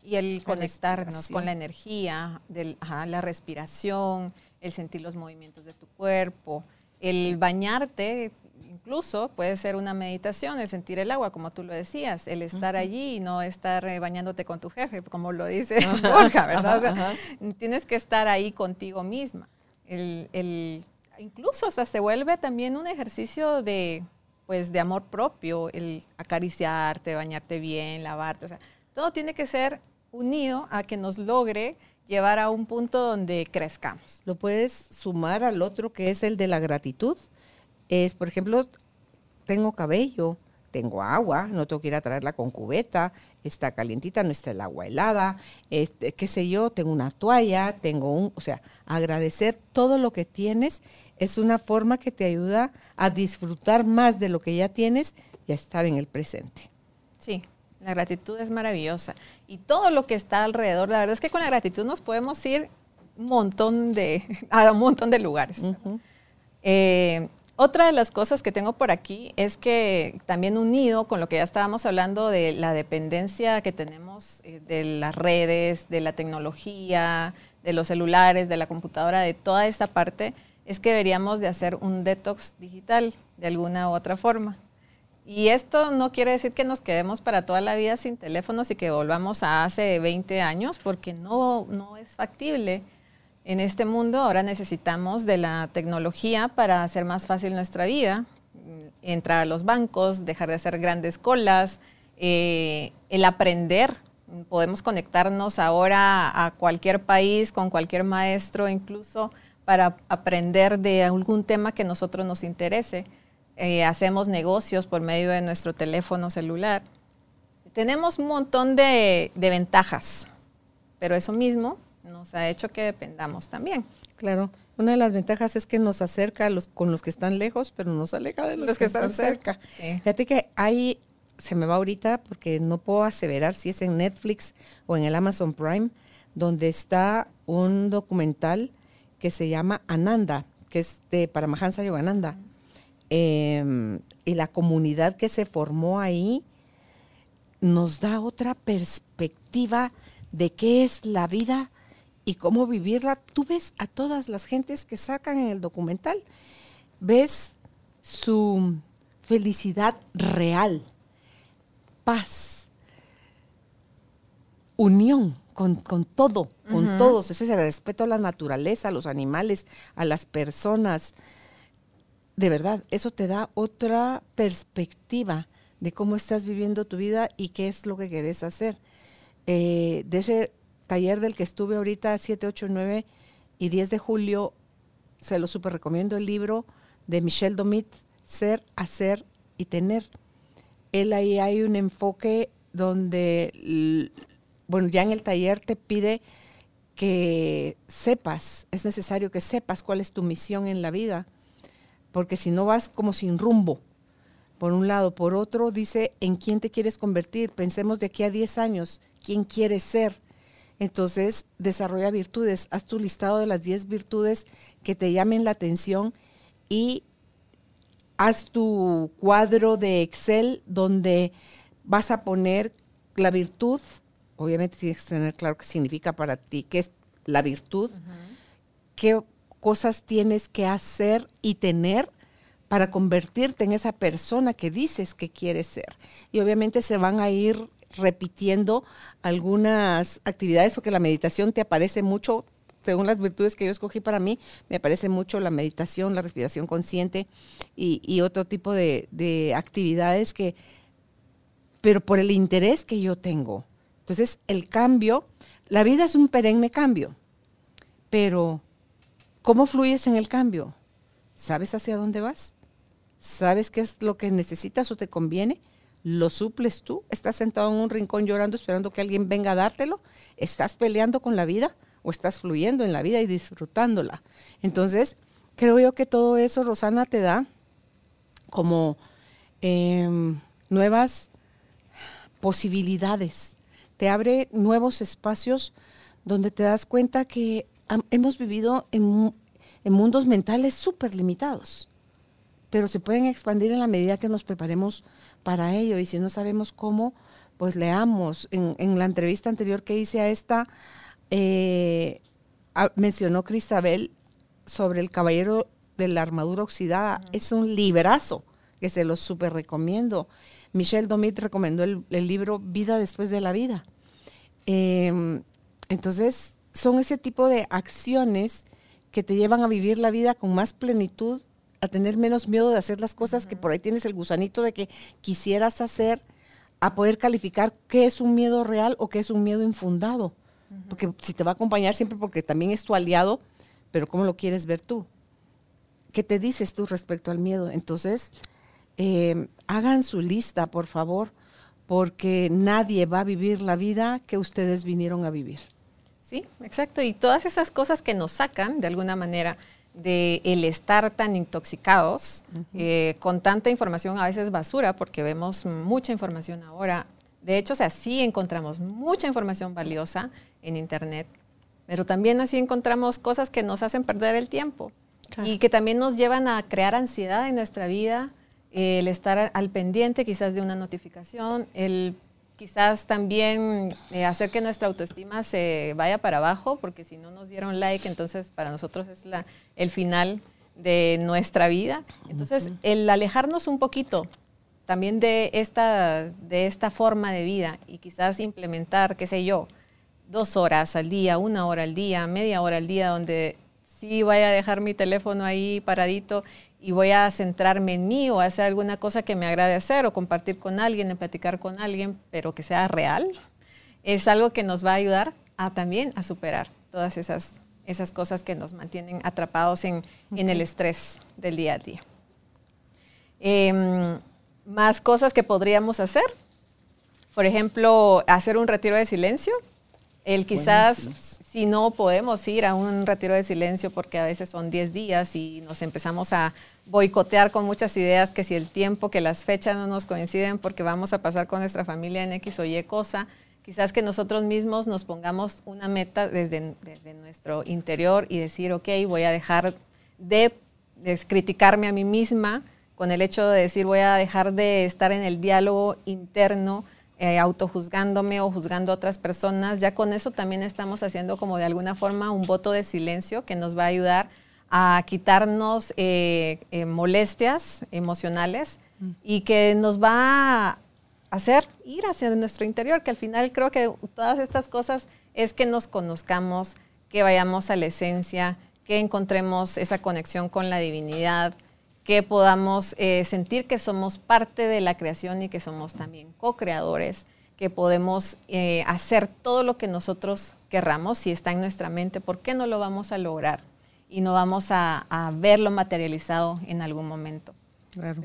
y el conectarnos con la energía, del, la respiración, el sentir los movimientos de tu cuerpo, el bañarte, incluso puede ser una meditación, el sentir el agua, como tú lo decías, el estar allí y no estar eh, bañándote con tu jefe, como lo dice Borja, ¿verdad? tienes que estar ahí contigo misma. El, incluso o se vuelve también un ejercicio de, pues, de amor propio, el acariciarte, bañarte bien, lavarte, o sea, todo tiene que ser unido a que nos logre llevar a un punto donde crezcamos. Lo puedes sumar al otro que es el de la gratitud. Es, por ejemplo, tengo cabello, tengo agua, no tengo que ir a traerla con cubeta, está calientita, no está el agua helada, este, qué sé yo, tengo una toalla, tengo un, o sea, agradecer todo lo que tienes es una forma que te ayuda a disfrutar más de lo que ya tienes y a estar en el presente. Sí, la gratitud es maravillosa. Y todo lo que está alrededor, la verdad es que con la gratitud nos podemos ir un montón de, a un montón de lugares. Eh, otra de las cosas que tengo por aquí es que también unido con lo que ya estábamos hablando de la dependencia que tenemos eh, de las redes, de la tecnología, de los celulares, de la computadora, de toda esta parte, es que deberíamos de hacer un detox digital de alguna u otra forma. Y esto no quiere decir que nos quedemos para toda la vida sin teléfonos y que volvamos a hace 20 años, porque no, no es factible. En este mundo ahora necesitamos de la tecnología para hacer más fácil nuestra vida, entrar a los bancos, dejar de hacer grandes colas, eh, el aprender. Podemos conectarnos ahora a cualquier país, con cualquier maestro, incluso para aprender de algún tema que nosotros nos interese. Eh, hacemos negocios por medio de nuestro teléfono celular. Tenemos un montón de, ventajas, pero eso mismo nos ha hecho que dependamos también. Claro. Una de las ventajas es que nos acerca a los, con los que están lejos, pero nos aleja de los, que, están, cerca. Fíjate que hay, se me va ahorita porque no puedo aseverar si es en Netflix o en el Amazon Prime, donde está un documental que se llama Ananda, que es de Paramahansa Yogananda. Em, y la comunidad que se formó ahí nos da otra perspectiva de qué es la vida y cómo vivirla. Tú ves a todas las gentes que sacan en el documental, ves su felicidad real, paz, unión con, todo, con todos. Ese es el respeto a la naturaleza, a los animales, a las personas de verdad, eso te da otra perspectiva de cómo estás viviendo tu vida y qué es lo que querés hacer. Eh, de ese taller del que estuve ahorita, 7, 8, 9 y 10 de julio, se lo super recomiendo el libro de Michel Domit, Ser, Hacer y Tener. Él ahí hay un enfoque donde, bueno, ya en el taller te pide que sepas, es necesario que sepas cuál es tu misión en la vida porque si no vas como sin rumbo, por un lado. Por otro, dice, ¿en quién te quieres convertir? Pensemos de aquí a 10 años, ¿quién quieres ser? Entonces, desarrolla virtudes, haz tu listado de las 10 virtudes que te llamen la atención y haz tu cuadro de Excel donde vas a poner la virtud, obviamente tienes que tener claro qué significa para ti, qué es la virtud, qué cosas tienes que hacer y tener para convertirte en esa persona que dices que quieres ser. Y obviamente se van a ir repitiendo algunas actividades porque la meditación te aparece mucho, según las virtudes que yo escogí para mí, me aparece mucho la meditación, la respiración consciente y, otro tipo de, de actividades que, pero por el interés que yo tengo. Entonces, el cambio, la vida es un perenne cambio, pero ¿cómo fluyes en el cambio? ¿Sabes hacia dónde vas? ¿Sabes qué es lo que necesitas o te conviene? ¿Lo suples tú? ¿Estás sentado en un rincón llorando esperando que alguien venga a dártelo? ¿Estás peleando con la vida o estás fluyendo en la vida y disfrutándola? Entonces, creo yo que todo eso, Rosana, te da como em, nuevas posibilidades, te abre nuevos espacios donde te das cuenta que hemos vivido en, en mundos mentales súper limitados pero se pueden expandir en la medida que nos preparemos para ello. Y si no sabemos cómo, pues leamos. En, la entrevista anterior que hice a esta, eh, mencionó Cristabel sobre el caballero de la armadura oxidada. Es un librazo que se lo súper recomiendo. Michelle Domit recomendó el, libro Vida después de la vida. Em, entonces, son ese tipo de acciones que te llevan a vivir la vida con más plenitud a tener menos miedo de hacer las cosas que por ahí tienes el gusanito de que quisieras hacer, a poder calificar qué es un miedo real o qué es un miedo infundado. Porque si te va a acompañar siempre porque también es tu aliado, pero ¿cómo lo quieres ver tú? ¿Qué te dices tú respecto al miedo? Entonces, eh, hagan su lista, por favor, porque nadie va a vivir la vida que ustedes vinieron a vivir. Sí, exacto. Y todas esas cosas que nos sacan, de alguna manera, de el estar tan intoxicados eh, con tanta información, a veces basura, porque vemos mucha información ahora. De hecho, o sea, sí encontramos mucha información valiosa en Internet, pero también así encontramos cosas que nos hacen perder el tiempo y que también nos llevan a crear ansiedad en nuestra vida, el estar al pendiente quizás de una notificación, el quizás también eh, hacer que nuestra autoestima se vaya para abajo, porque si no nos dieron like, entonces para nosotros es la, el final de nuestra vida. Entonces, el alejarnos un poquito también de esta, de esta forma de vida y quizás implementar, qué sé yo, dos horas al día, una hora al día, media hora al día, donde sí vaya a dejar mi teléfono ahí paradito y voy a centrarme en mí o hacer alguna cosa que me agrade hacer o compartir con alguien, platicar con alguien, pero que sea real, es algo que nos va a ayudar a también a superar todas esas, esas cosas que nos mantienen atrapados en, el estrés del día a día. Em, más cosas que podríamos hacer, por ejemplo, hacer un retiro de silencio. El quizás, si no podemos ir a un retiro de silencio porque a veces son 10 días y nos empezamos a boicotear con muchas ideas que si el tiempo, que las fechas no nos coinciden porque vamos a pasar con nuestra familia en X o Y cosa, quizás que nosotros mismos nos pongamos una meta desde, desde nuestro interior y decir, ok, voy a dejar de, criticarme a mí misma con el hecho de decir, voy a dejar de estar en el diálogo interno, eh, autojuzgándome o juzgando a otras personas, ya con eso también estamos haciendo como de alguna forma un voto de silencio que nos va a ayudar a quitarnos eh, eh, molestias emocionales mm. y que nos va a hacer ir hacia nuestro interior, que al final creo que todas estas cosas es que nos conozcamos, que vayamos a la esencia, que encontremos esa conexión con la divinidad, que podamos eh, sentir que somos parte de la creación y que somos también co-creadores, que podemos hacer todo lo que nosotros querramos si está en nuestra mente, ¿por qué no lo vamos a lograr? y no vamos a, verlo materializado en algún momento.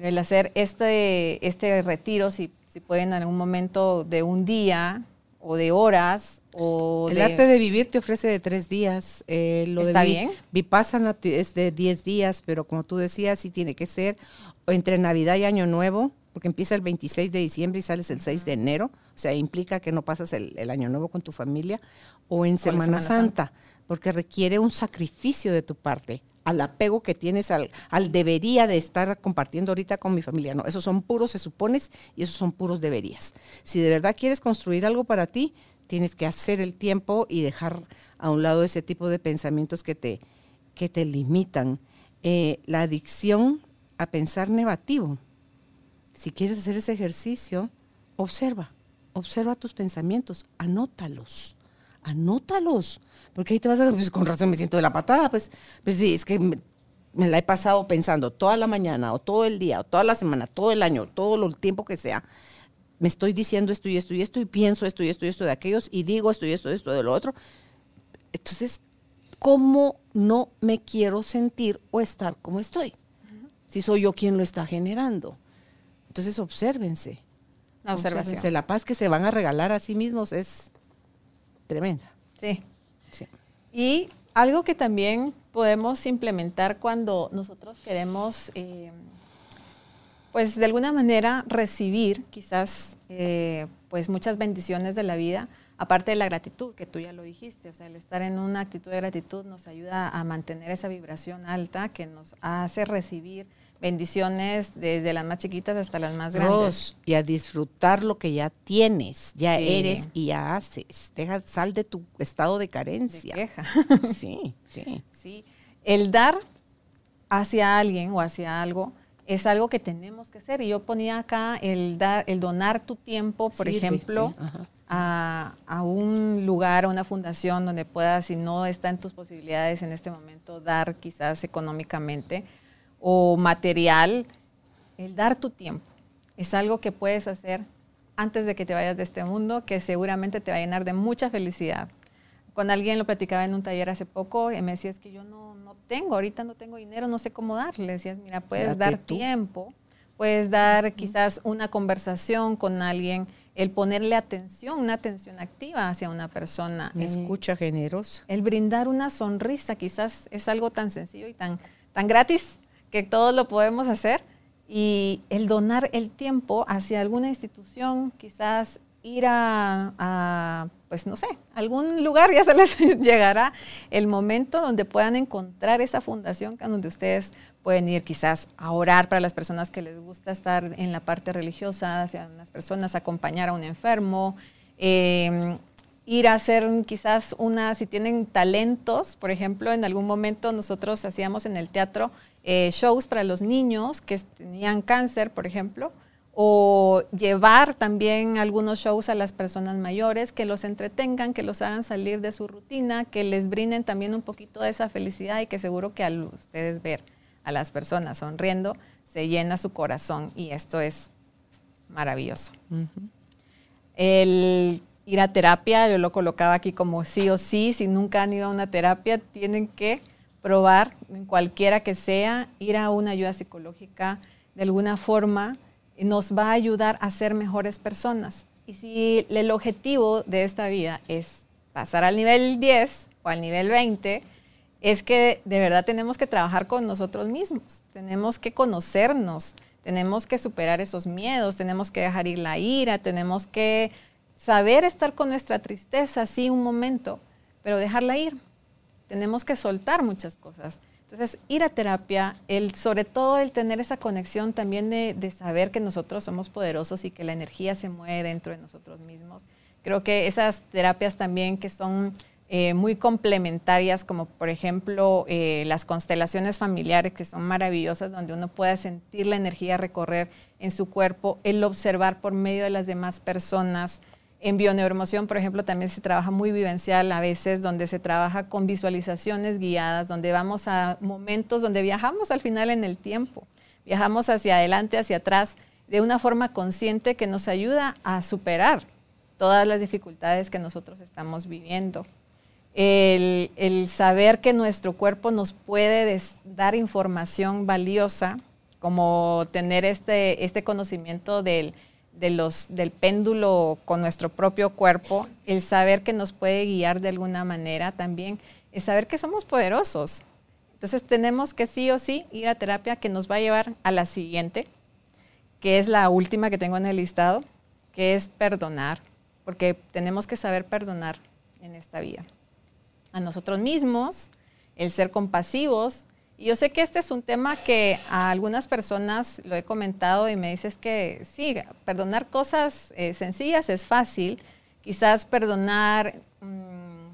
El hacer este, este retiro, si, si pueden en algún momento de un día o de horas, O el de- arte de vivir te ofrece de tres días. eh, lo Está de vi- bien. Vipassana es de diez días, pero como tú decías, sí tiene que ser entre Navidad y Año Nuevo, porque empieza el 26 de diciembre y sales el 6 de enero. O sea, implica que no pasas el, el Año Nuevo con tu familia. O en Semana Santa, porque requiere un sacrificio de tu parte al apego que tienes al, al debería de estar compartiendo ahorita con mi familia. No, esos son puros se supones y esos son puros deberías. Si de verdad quieres construir algo para ti, tienes que hacer el tiempo y dejar a un lado ese tipo de pensamientos que te, que te limitan. Eh, la adicción a pensar negativo. Si quieres hacer ese ejercicio, observa, observa tus pensamientos, anótalos, anótalos, porque ahí te vas a, pues con razón me siento de la patada, pues, pues sí, es que me, me la he pasado pensando toda la mañana o todo el día o toda la semana, todo el año, todo el tiempo que sea. Me estoy diciendo esto y esto y esto y pienso esto y esto y esto de aquellos y digo esto y esto y esto de lo otro. Entonces, ¿cómo no me quiero sentir o estar como estoy? Si soy yo quien lo está generando. Entonces, obsérvense. La. Obsérvense. La paz que se van a regalar a sí mismos es tremenda. Sí. Sí. Y algo que también podemos implementar cuando nosotros queremos, eh, pues de alguna manera recibir quizás eh, pues muchas bendiciones de la vida, aparte de la gratitud, que tú ya lo dijiste, o sea, el estar en una actitud de gratitud nos ayuda a mantener esa vibración alta que nos hace recibir bendiciones desde las más chiquitas hasta las más grandes. Ros, y a disfrutar lo que ya tienes, ya Sí. eres y ya haces. Deja, sal de tu estado de De carencia. queja. Sí, sí. Sí, el dar hacia alguien o hacia algo es algo que tenemos que hacer. Y yo ponía acá el dar, el donar tu tiempo, por ejemplo, sí, a, a un lugar, a una fundación donde puedas, si no está en tus posibilidades en este momento, dar quizás económicamente o material, el dar tu tiempo. Es algo que puedes hacer antes de que te vayas de este mundo, que seguramente te va a llenar de mucha felicidad. Con alguien lo platicaba en un taller hace poco y me decía, es que yo no, no tengo, ahorita no tengo dinero, no sé cómo dar. Le decías, mira, puedes Date dar tú. tiempo, puedes dar quizás una conversación con alguien, el ponerle atención, una atención activa hacia una persona. Me el- escucha generosa. el brindar una sonrisa quizás es algo tan sencillo y tan, tan gratis que todos lo podemos hacer. Y el donar el tiempo hacia alguna institución, quizás ir a, pues no sé, algún lugar, ya se les llegará el momento donde puedan encontrar esa fundación donde ustedes pueden ir quizás a orar para las personas que les gusta estar en la parte religiosa, hacia las personas, acompañar a un enfermo, eh, ir a hacer quizás una, si tienen talentos, por ejemplo, en algún momento nosotros hacíamos en el teatro eh, shows para los niños que tenían cáncer, por ejemplo, o llevar también algunos shows a las personas mayores que los entretengan, que los hagan salir de su rutina, que les brinden también un poquito de esa felicidad y que seguro que al ustedes ver a las personas sonriendo, se llena su corazón y esto es maravilloso. El ir a terapia, yo lo colocaba aquí como sí o sí, si nunca han ido a una terapia, tienen que probar, en cualquiera que sea, ir a una ayuda psicológica de alguna forma nos va a ayudar a ser mejores personas. Y si el objetivo de esta vida es pasar al nivel 10 o al nivel 20, es que de verdad tenemos que trabajar con nosotros mismos, tenemos que conocernos, tenemos que superar esos miedos, tenemos que dejar ir la ira, tenemos que saber estar con nuestra tristeza, sí, un momento, pero dejarla ir. Tenemos que soltar muchas cosas. Entonces, ir a terapia, el, sobre todo el tener esa conexión también de, saber que nosotros somos poderosos y que la energía se mueve dentro de nosotros mismos. Creo que esas terapias también que son eh, muy complementarias, como por ejemplo eh, las constelaciones familiares, que son maravillosas, donde uno puede sentir la energía recorrer en su cuerpo, el observar por medio de las demás personas. En bioneuromoción, por ejemplo, también se trabaja muy vivencial a veces, donde se trabaja con visualizaciones guiadas, donde vamos a momentos donde viajamos al final en el tiempo, viajamos hacia adelante, hacia atrás, de una forma consciente que nos ayuda a superar todas las dificultades que nosotros estamos viviendo. El, el saber que nuestro cuerpo nos puede dar información valiosa, como tener este, este conocimiento del, de del péndulo con nuestro propio cuerpo, el saber que nos puede guiar de alguna manera también, el saber que somos poderosos. Entonces tenemos que sí o sí ir a terapia que nos va a llevar a la siguiente, que es la última que tengo en el listado, que es perdonar, porque tenemos que saber perdonar en esta vida. A nosotros mismos, el ser compasivos, yo sé que este es un tema que a algunas personas lo he comentado y me dices que sí, perdonar cosas eh, sencillas es fácil. Quizás perdonar, mm,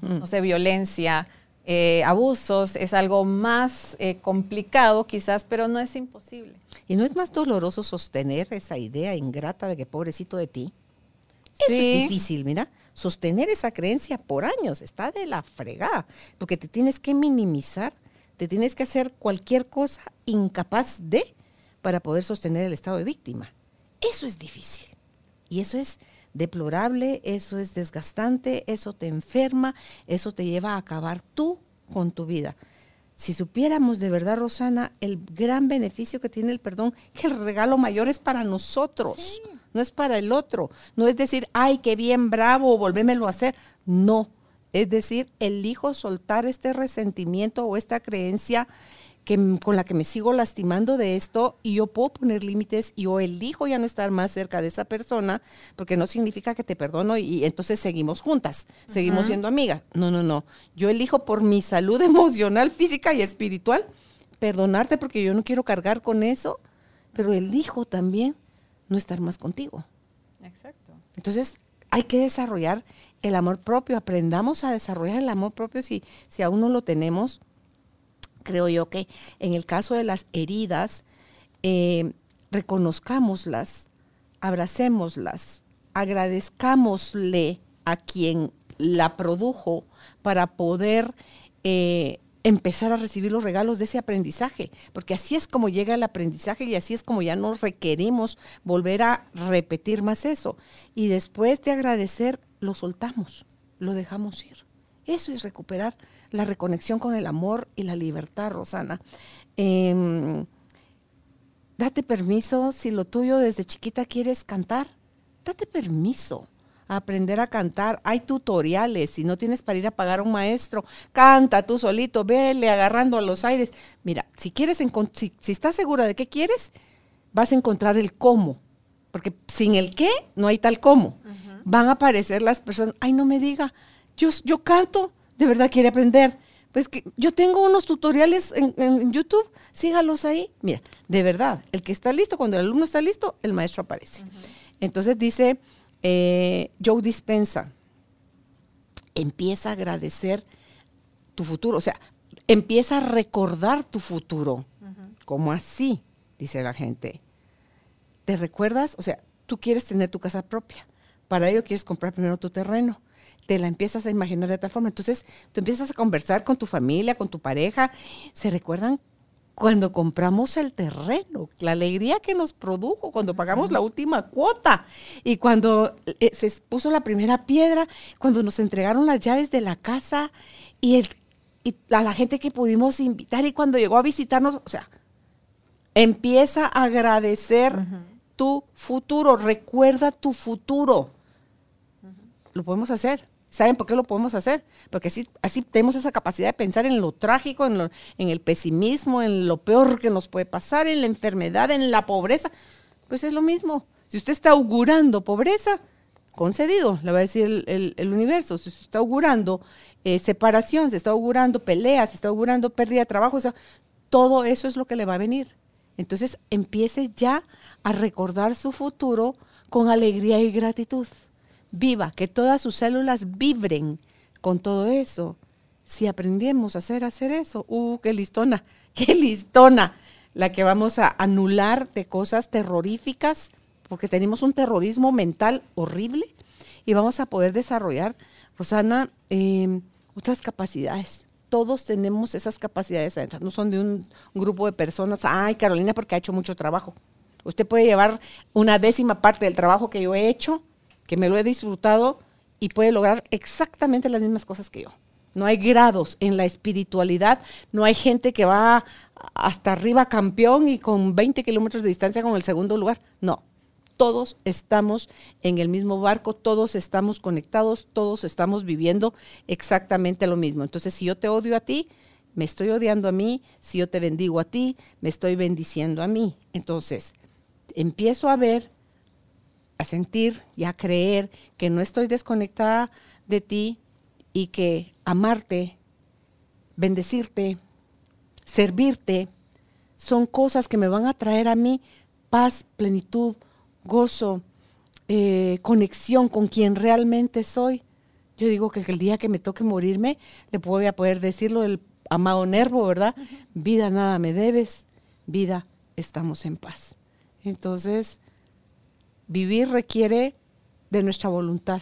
mm. no sé, violencia, eh, abusos es algo más eh, complicado quizás, pero no es imposible. ¿Y no es más doloroso sostener esa idea ingrata de que pobrecito de ti? Eso es difícil, mira. Sostener esa creencia por años está de la fregada, porque te tienes que minimizar te tienes que hacer cualquier cosa incapaz de para poder sostener el estado de víctima. Eso es difícil. Y eso es deplorable, eso es desgastante, eso te enferma, eso te lleva a acabar tú con tu vida. Si supiéramos de verdad, Rosana, el gran beneficio que tiene el perdón, que el regalo mayor es para nosotros, no es para el otro. No es decir, ay, qué bien, bravo, volvémelo a hacer. No, es decir, elijo soltar este resentimiento o esta creencia que, con la que me sigo lastimando de esto y yo puedo poner límites y yo elijo ya no estar más cerca de esa persona porque no significa que te perdono y, entonces seguimos juntas, seguimos siendo amigas. No, no, no. Yo elijo por mi salud emocional, física y espiritual perdonarte porque yo no quiero cargar con eso, pero elijo también no estar más contigo. Exacto. Entonces hay que desarrollar el amor propio, aprendamos a desarrollar el amor propio si, si aún no lo tenemos. Creo yo que en el caso de las heridas, eh, reconozcámoslas, abracémoslas, agradezcámosle a quien la produjo para poder eh, empezar a recibir los regalos de ese aprendizaje, porque así es como llega el aprendizaje y así es como ya no requerimos volver a repetir más eso. Y después de agradecer, lo soltamos, lo dejamos ir. Eso es recuperar la reconexión con el amor y la libertad, Rosana. Em, date permiso si lo tuyo desde chiquita quieres cantar, date permiso aprender a cantar. Hay tutoriales, si no tienes para ir a pagar a un maestro, canta tú solito, vele agarrando a los aires. Mira, si quieres, si, si estás segura de qué quieres, vas a encontrar el cómo, porque sin el qué no hay tal cómo. Van a aparecer las personas, ay, no me diga, yo, yo canto, de verdad quiere aprender. Pues que yo tengo unos tutoriales en, YouTube, sígalos ahí. Mira, de verdad, el que está listo, cuando el alumno está listo, el maestro aparece. Entonces dice, eh, Joe Dispensa, empieza a agradecer tu futuro, o sea, empieza a recordar tu futuro. como así? Dice la gente. ¿Te recuerdas? O sea, tú quieres tener tu casa propia. Para ello quieres comprar primero tu terreno. Te la empiezas a imaginar de tal forma. Entonces, tú empiezas a conversar con tu familia, con tu pareja. ¿Se recuerdan cuando compramos el terreno, la alegría que nos produjo cuando pagamos la última cuota y cuando eh, se puso la primera piedra, cuando nos entregaron las llaves de la casa y, a la gente que pudimos invitar y cuando llegó a visitarnos, o sea, empieza a agradecer tu futuro, recuerda tu futuro. Lo podemos hacer. ¿Saben por qué lo podemos hacer? Porque así, así tenemos esa capacidad de pensar en lo trágico, en, en el pesimismo, en lo peor que nos puede pasar, en la enfermedad, en la pobreza. Pues es lo mismo. Si usted está augurando pobreza, concedido, le va a decir el, universo. Si usted está augurando eh, separación, se está augurando peleas, se está augurando pérdida de trabajo, todo eso es lo que le va a venir. Entonces empiece ya a recordar su futuro con alegría y gratitud viva, que todas sus células vibren con todo eso. Si aprendemos a hacer, hacer eso, ¡uh, qué listona! ¡Qué listona! La que vamos a anular de cosas terroríficas, porque tenemos un terrorismo mental horrible y vamos a poder desarrollar, Rosana, em, otras capacidades. Todos tenemos esas capacidades no son de un, un grupo de personas, ay, Carolina, porque ha hecho mucho trabajo. Usted puede llevar una décima parte del trabajo que yo he hecho que me lo he disfrutado y puede lograr exactamente las mismas cosas que yo. No hay grados en la espiritualidad, no hay gente que va hasta arriba campeón y con 20 kilómetros de distancia con el segundo lugar. No, todos estamos en el mismo barco, todos estamos conectados, todos estamos viviendo exactamente lo mismo. Entonces, si yo te odio a ti, me estoy odiando a mí, si yo te bendigo a ti, me estoy bendiciendo a mí. Entonces, empiezo a ver, a sentir y a creer que no estoy desconectada de ti y que amarte, bendecirte, servirte, son cosas que me van a traer a mí paz, plenitud, gozo, eh, conexión con quien realmente soy. Yo digo que el día que me toque morirme, le voy a poder decirlo del amado Nervo, ¿verdad? Vida nada me debes, vida estamos en paz. Entonces, vivir requiere de nuestra voluntad.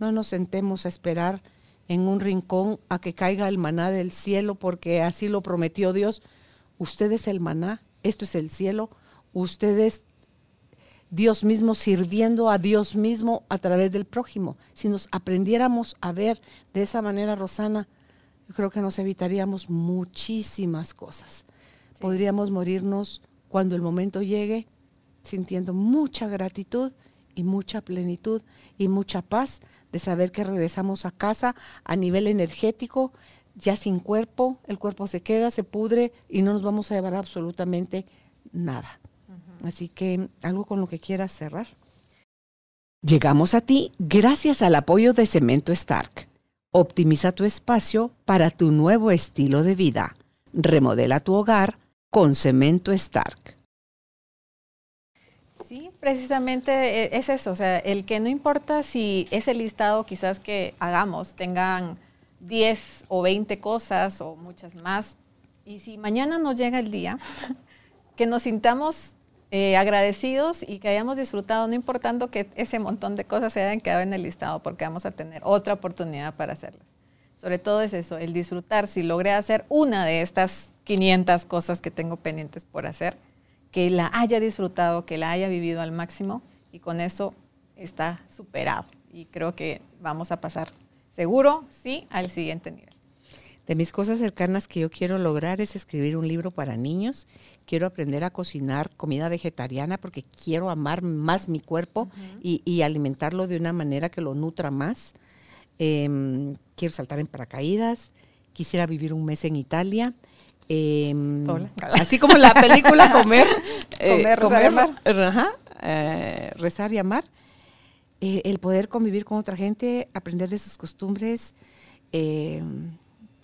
No nos sentemos a esperar en un rincón a que caiga el maná del cielo, porque así lo prometió Dios. Usted es el maná, esto es el cielo, usted es Dios mismo sirviendo a Dios mismo a través del prójimo. Si nos aprendiéramos a ver de esa manera, Rosana, yo creo que nos evitaríamos muchísimas cosas. Podríamos morirnos cuando el momento llegue sintiendo mucha gratitud y mucha plenitud y mucha paz de saber que regresamos a casa a nivel energético, ya sin cuerpo, el cuerpo se queda, se pudre y no nos vamos a llevar absolutamente nada. Así que algo con lo que quieras cerrar. Llegamos a ti gracias al apoyo de Cemento Stark. Optimiza tu espacio para tu nuevo estilo de vida. Remodela tu hogar con Cemento Stark. Sí, precisamente e, es eso, o sea, el que no importa si ese listado quizás que hagamos tengan 10 o 20 cosas o muchas más, y si mañana nos llega el día, que nos sintamos eh, agradecidos y que hayamos disfrutado, no importando que ese montón de cosas se hayan quedado en el listado, porque vamos a tener otra oportunidad para hacerlas. Sobre todo es eso, el disfrutar. Si logré hacer una de estas 500 cosas que tengo pendientes por hacer, que la haya disfrutado, que la haya vivido al máximo y con eso está superado. Y creo que vamos a pasar seguro, sí, al siguiente nivel. De mis cosas cercanas que yo quiero lograr es escribir un libro para niños. Quiero aprender a cocinar comida vegetariana porque quiero amar más mi cuerpo y, alimentarlo de una manera que lo nutra más. Em, quiero saltar en paracaídas. Quisiera vivir un mes en Italia. Em, así como la película Comer, eh, rezar, y amar. Eh, rezar y amar. Eh, el poder convivir con otra gente, aprender de sus costumbres. Em,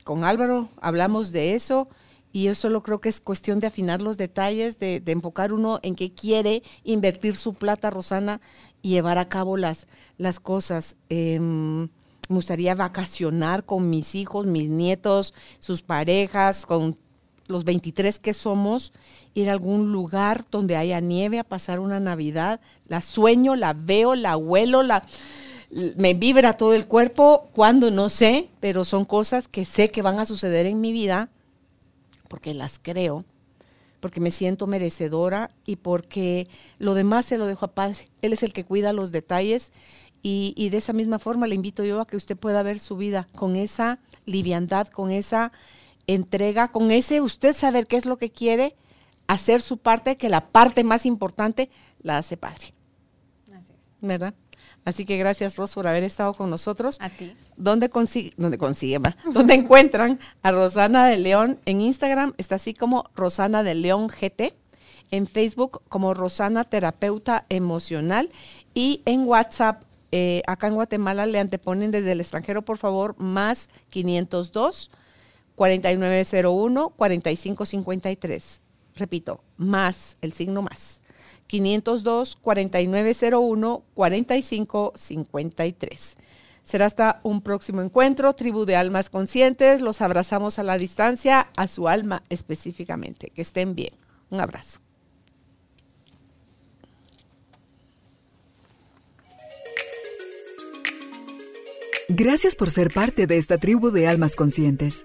con Álvaro hablamos de eso y yo solo creo que es cuestión de afinar los detalles, de, enfocar uno en qué quiere invertir su plata, Rosana, y llevar a cabo las, las cosas. Em, me gustaría vacacionar con mis hijos, mis nietos, sus parejas, con los 23 que somos, ir a algún lugar donde haya nieve a pasar una Navidad. La sueño, la veo, la huelo, la me vibra todo el cuerpo, cuando no sé, pero son cosas que sé que van a suceder en mi vida porque las creo, porque me siento merecedora y porque lo demás se lo dejo a Padre. Él es el que cuida los detalles y, y de esa misma forma le invito yo a que usted pueda ver su vida con esa liviandad, con esa entrega, con ese usted saber qué es lo que quiere, hacer su parte, que la parte más importante la hace Padre. Así es. ¿Verdad? Así que gracias, Ros, por haber estado con nosotros. A ti. ¿Dónde consigue, dónde consiguen, dónde encuentran a Rosana de León? En Instagram está así como Rosana de León GT. En Facebook como Rosana Terapeuta Emocional. Y en WhatsApp, eh, acá en Guatemala le anteponen desde el extranjero, por favor, más 502 4901 4553. Repito, más, el signo más. 502-4901-4553. Será hasta un próximo encuentro, tribu de almas conscientes. Los abrazamos a la distancia, a su alma específicamente. Que estén bien. Un abrazo. Gracias por ser parte de esta tribu de almas conscientes.